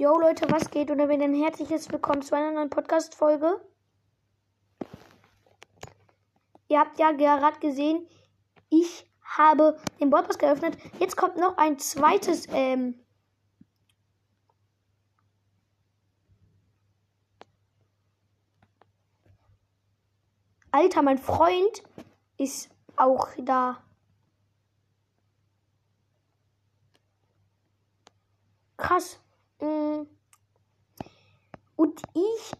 Yo Leute, was geht? Und damit ein herzliches Willkommen zu einer neuen Podcast-Folge. Ihr habt ja gerade gesehen, ich habe den Bordpass geöffnet. Jetzt kommt noch ein zweites, ähm, Alter, mein Freund ist auch da. Krass. Mm. Und ich.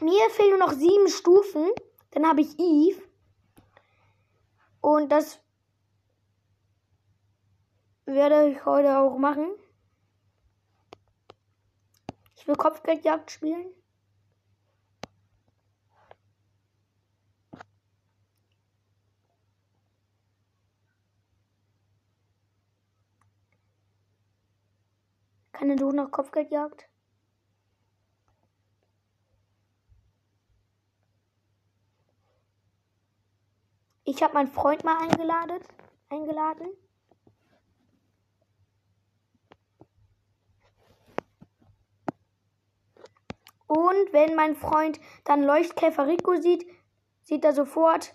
Mir fehlen nur noch sieben Stufen. Dann habe ich Eve. Und das werde ich heute auch machen. Ich will Kopfgeldjagd spielen. Keine du noch Kopfgeldjagd? Ich habe meinen Freund mal eingeladen. eingeladen. Und wenn mein Freund dann Leuchtkäfer Rico sieht, sieht er sofort,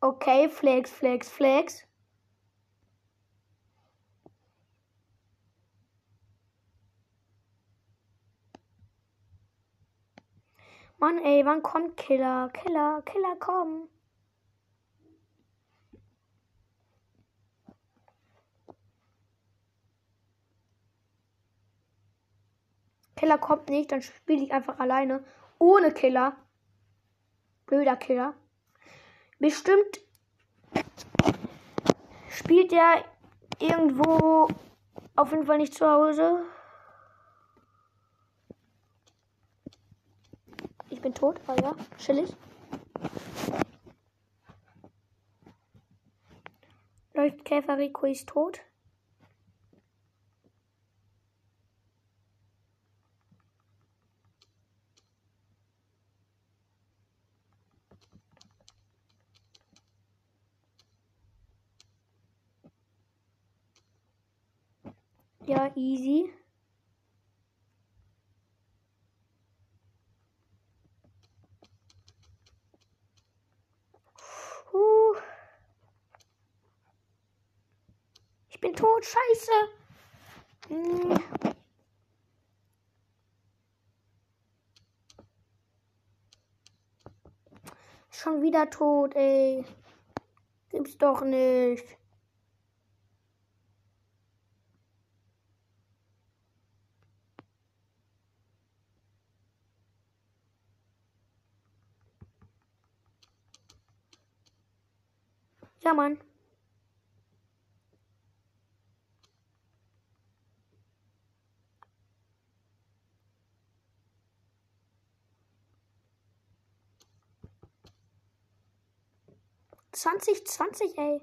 okay, Flex, Flex, Flex. Mann, ey, wann kommt Killer? Killer, Killer, komm. Killer kommt nicht, dann spiele ich einfach alleine. Ohne Killer. Blöder Killer. Bestimmt spielt er irgendwo auf jeden Fall nicht zu Hause. Bin tot, aber ja, chillig. Leuchtkäfer Rico ist tot. Ja, easy. bin tot. Scheiße. Hm. Schon wieder tot, ey. Gibt's doch nicht. Ja, Mann. 2020, ey.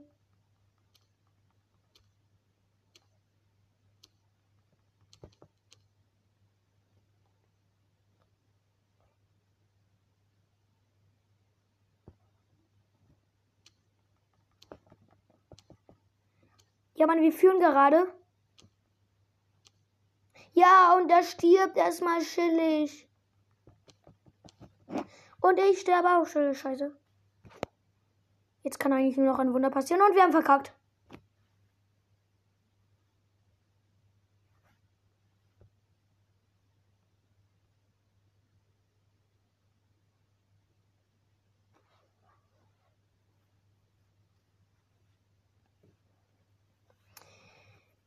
Ja, Mann, wir führen gerade. Ja, und da stirbt erstmal chillig. Und ich sterbe auch chillig, scheiße. Jetzt kann eigentlich nur noch ein Wunder passieren und wir haben verkackt.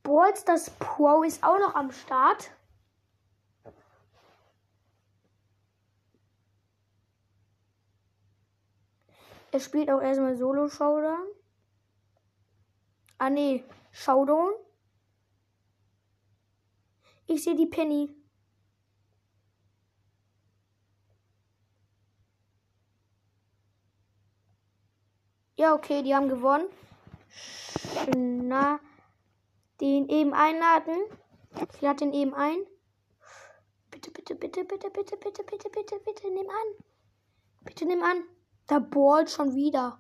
Balls, das Pro ist auch noch am Start. Er spielt auch erstmal Solo Showdown. Ah nee, Showdown. Ich sehe die Penny. Ja, okay, die haben gewonnen. Na, den eben einladen. Ich lade den eben ein. Bitte, bitte, bitte, bitte, bitte, bitte, bitte, bitte, bitte, nimm an. Bitte nimm an. Da ballt schon wieder.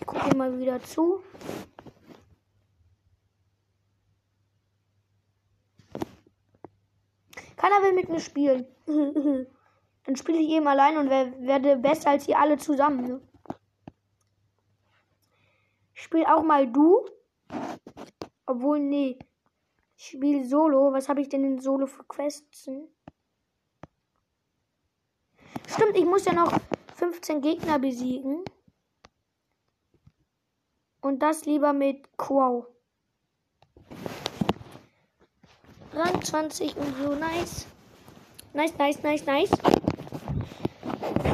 Ich gucke mal wieder zu. Keiner will mit mir spielen. Dann spiele ich eben allein und werde besser als ihr alle zusammen. Ne? Spiel auch mal du. Obwohl, nee. Ich spiele Solo. Was habe ich denn in Solo für Quests? Stimmt, ich muss ja noch 15 Gegner besiegen. Und das lieber mit Quo. Rang 20 und so. Nice. Nice, nice, nice, nice.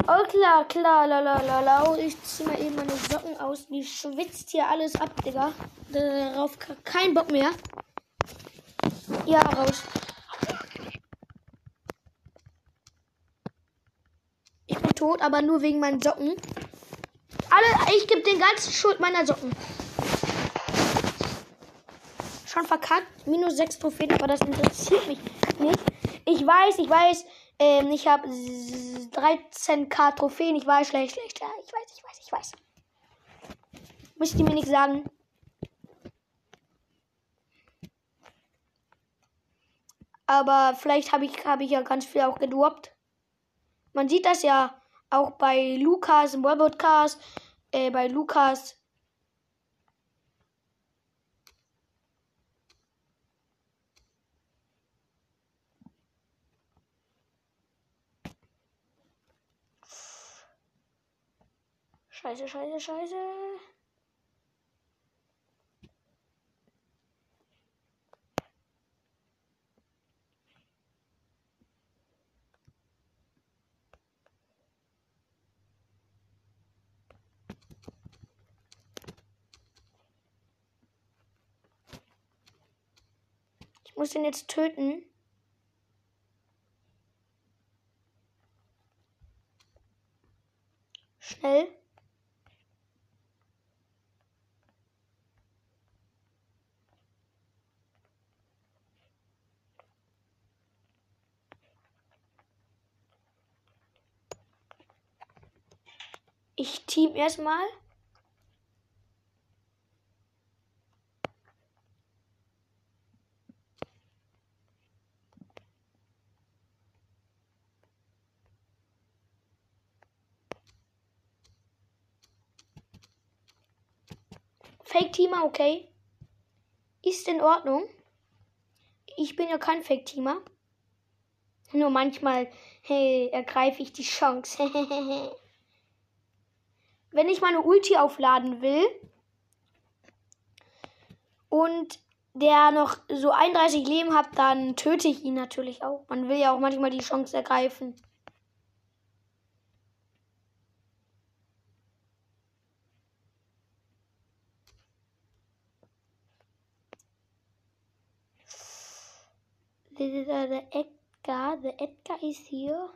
Oh klar, klar, la la la la. Ich zieh mal eben meine Socken aus. Wie schwitzt hier alles ab, Digga. Darauf kein Bock mehr. Ja, raus. Ich bin tot, aber nur wegen meinen Socken. Alle, ich gebe den ganzen Schuld meiner Socken. Schon verkackt. Minus 6 Trophäen, aber das interessiert mich nicht. Ich weiß, ich weiß, ähm, ich habe 13k Trophäen. Ich weiß, schlecht, schlecht. Ja, ich weiß, ich weiß, ich weiß. Müsst ihr mir nicht sagen. Aber vielleicht habe ich, hab ich ja ganz viel auch gedroppt. Man sieht das ja auch bei Lukas im Webpodcast, äh, bei Lukas Scheiße, scheiße, scheiße. Ich muss ihn jetzt töten. Schnell. Ich team erstmal. Fake-Teamer, okay. Ist in Ordnung. Ich bin ja kein Fake-Teamer. Nur manchmal hey, ergreife ich die Chance. wenn ich meine Ulti aufladen will und der noch so 31 Leben hat, dann töte ich ihn natürlich auch. Man will ja auch manchmal die Chance ergreifen. Der Edgar, der Edgar ist hier.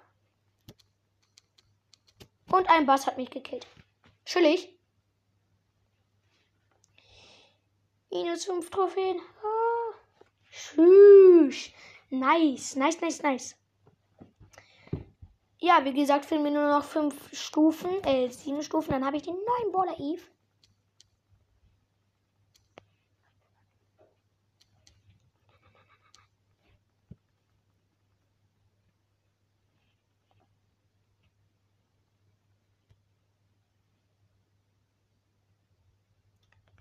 Und ein Bass hat mich gekillt. Chillig. Minus 5 Trophäen. Ah. Tschüss. Nice, nice, nice, nice. Ja, wie gesagt, fehlen mir nur noch 5 Stufen, äh, 7 Stufen, dann habe ich den neuen Baller Eve.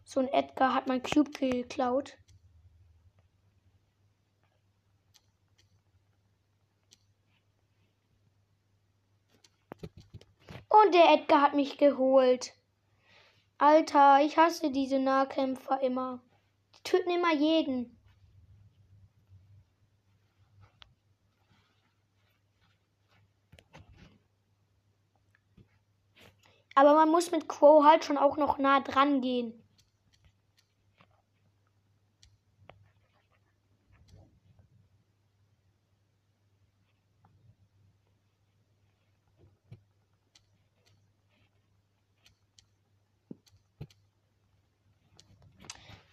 So ein Edgar hat mein Cube geklaut. Und der Edgar hat mich geholt. Alter, ich hasse diese Nahkämpfer immer. Die töten immer jeden. Aber man muss mit Quo halt schon auch noch nah dran gehen.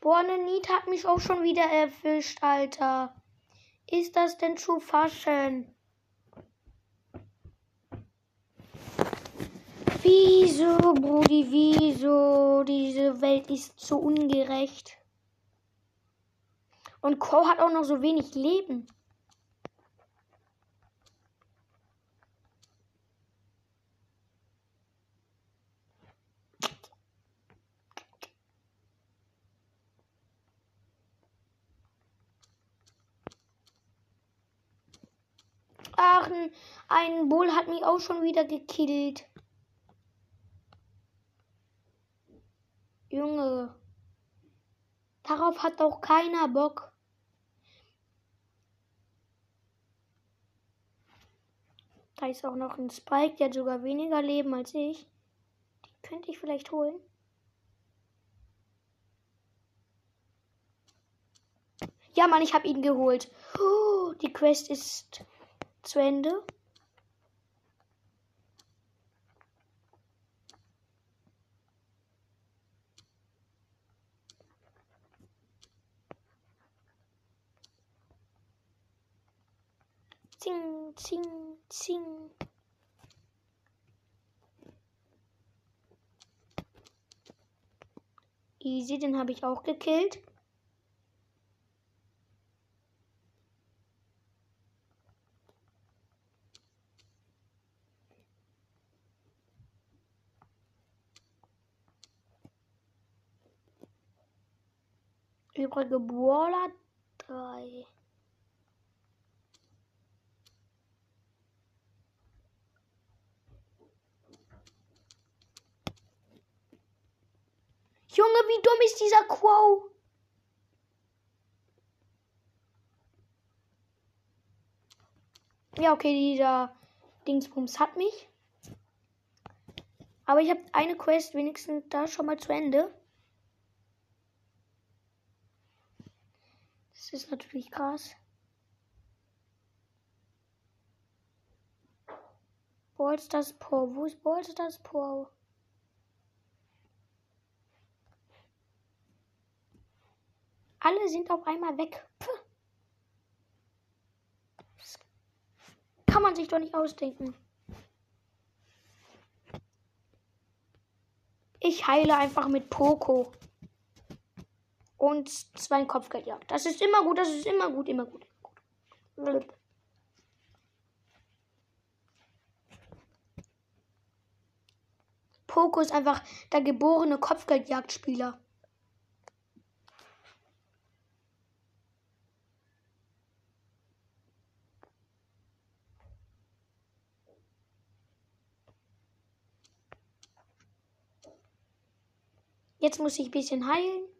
Boah, eine Niet hat mich auch schon wieder erwischt, Alter. Ist das denn zu faschen? Wieso, Brudi, wieso? Diese Welt ist so ungerecht. Und Crow hat auch noch so wenig Leben. machen. Ein Bull hat mich auch schon wieder gekillt. Junge. Darauf hat doch keiner Bock. Da ist auch noch ein Spike, der hat sogar weniger Leben als ich. Die könnte ich vielleicht holen. Ja, Mann, ich habe ihn geholt. Oh, die Quest ist zu Ende. Zing, zing, zing. Easy, den habe ich auch gekillt. Übrige Brawler 3. Junge, wie dumm ist dieser Quo? Ja, okay, dieser Dingsbums hat mich. Aber ich habe eine Quest wenigstens da schon mal zu Ende. Das ist natürlich krass. Ballstars Pro. Wo ist Ballstars Pro? Alle sind auf einmal weg. Puh. Das kann man sich doch nicht ausdenken. Ich heile einfach mit Poco. Und zwei Kopfgeldjagd. Das ist immer gut, das ist immer gut, immer gut. Gut. Poco ist einfach der geborene Kopfgeldjagdspieler. Jetzt muss ich ein bisschen heilen.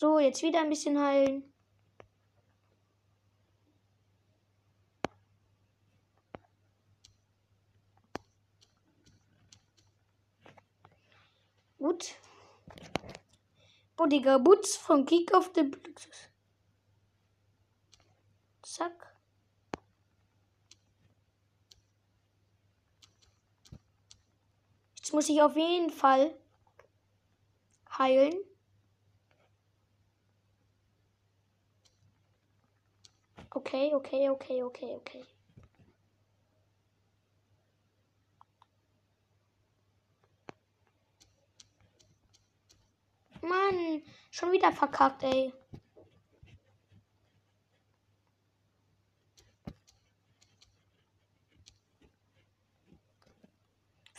So, jetzt wieder ein bisschen heilen. Gut. Bodiger Boots von Kick of the Blues. Zack. Jetzt muss ich auf jeden Fall heilen. Okay, okay, okay, okay, okay. Mann, schon wieder verkackt, ey.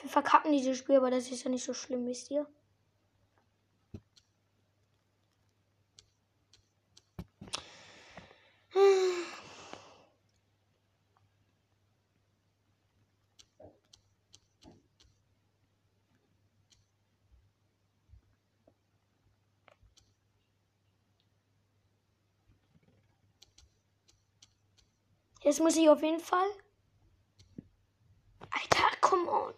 Wir verkacken dieses Spiel, aber das ist ja nicht so schlimm, wisst ihr? Jetzt muss ich auf jeden Fall. Alter, come on.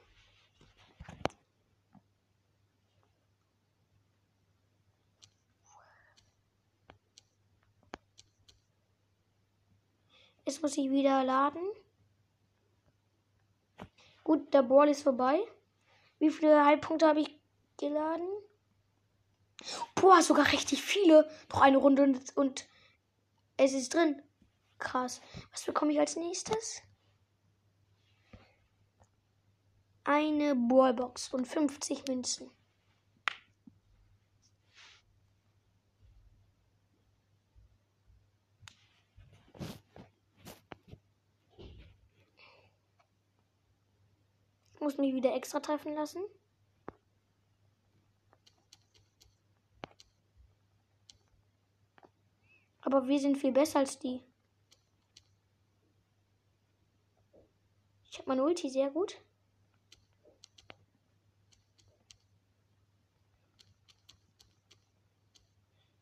Jetzt muss ich wieder laden. Gut, der Ball ist vorbei. Wie viele Halbpunkte habe ich geladen? Boah, sogar richtig viele. Noch eine Runde und, und es ist drin. Krass. Was bekomme ich als nächstes? Eine Ballbox und 50 Münzen. Ich muss mich wieder extra treffen lassen. Aber wir sind viel besser als die. Ich meine Ulti sehr gut.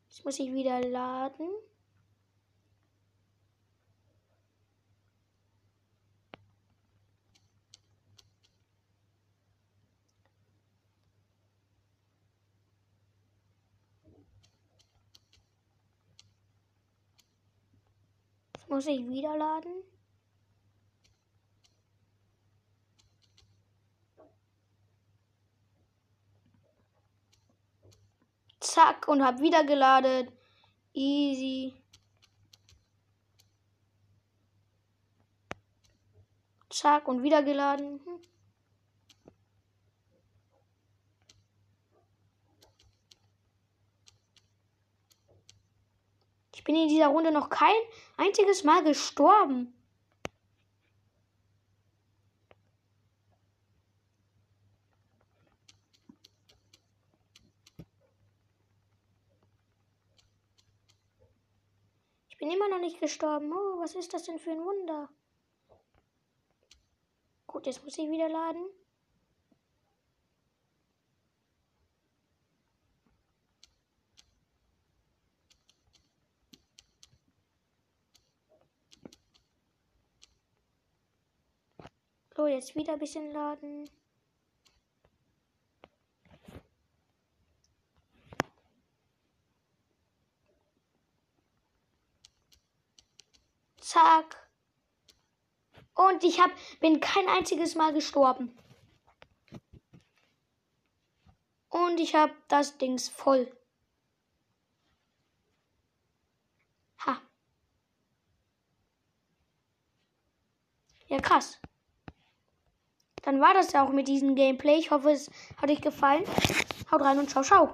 Jetzt muss ich wieder laden. Muss ich wieder laden. Zack und hab wieder geladen. Easy. Zack und wieder geladen. Hm. Ich bin in dieser Runde noch kein einziges Mal gestorben. Bin immer noch nicht gestorben. Oh, was ist das denn für ein Wunder? Gut, jetzt muss ich wieder laden. So, jetzt wieder ein bisschen laden. Zack. Und ich hab, bin kein einziges Mal gestorben. Und ich habe das Dings voll. Ha. Ja, krass. Dann war das ja auch mit diesem Gameplay. Ich hoffe, es hat euch gefallen. Haut rein und ciao, ciao.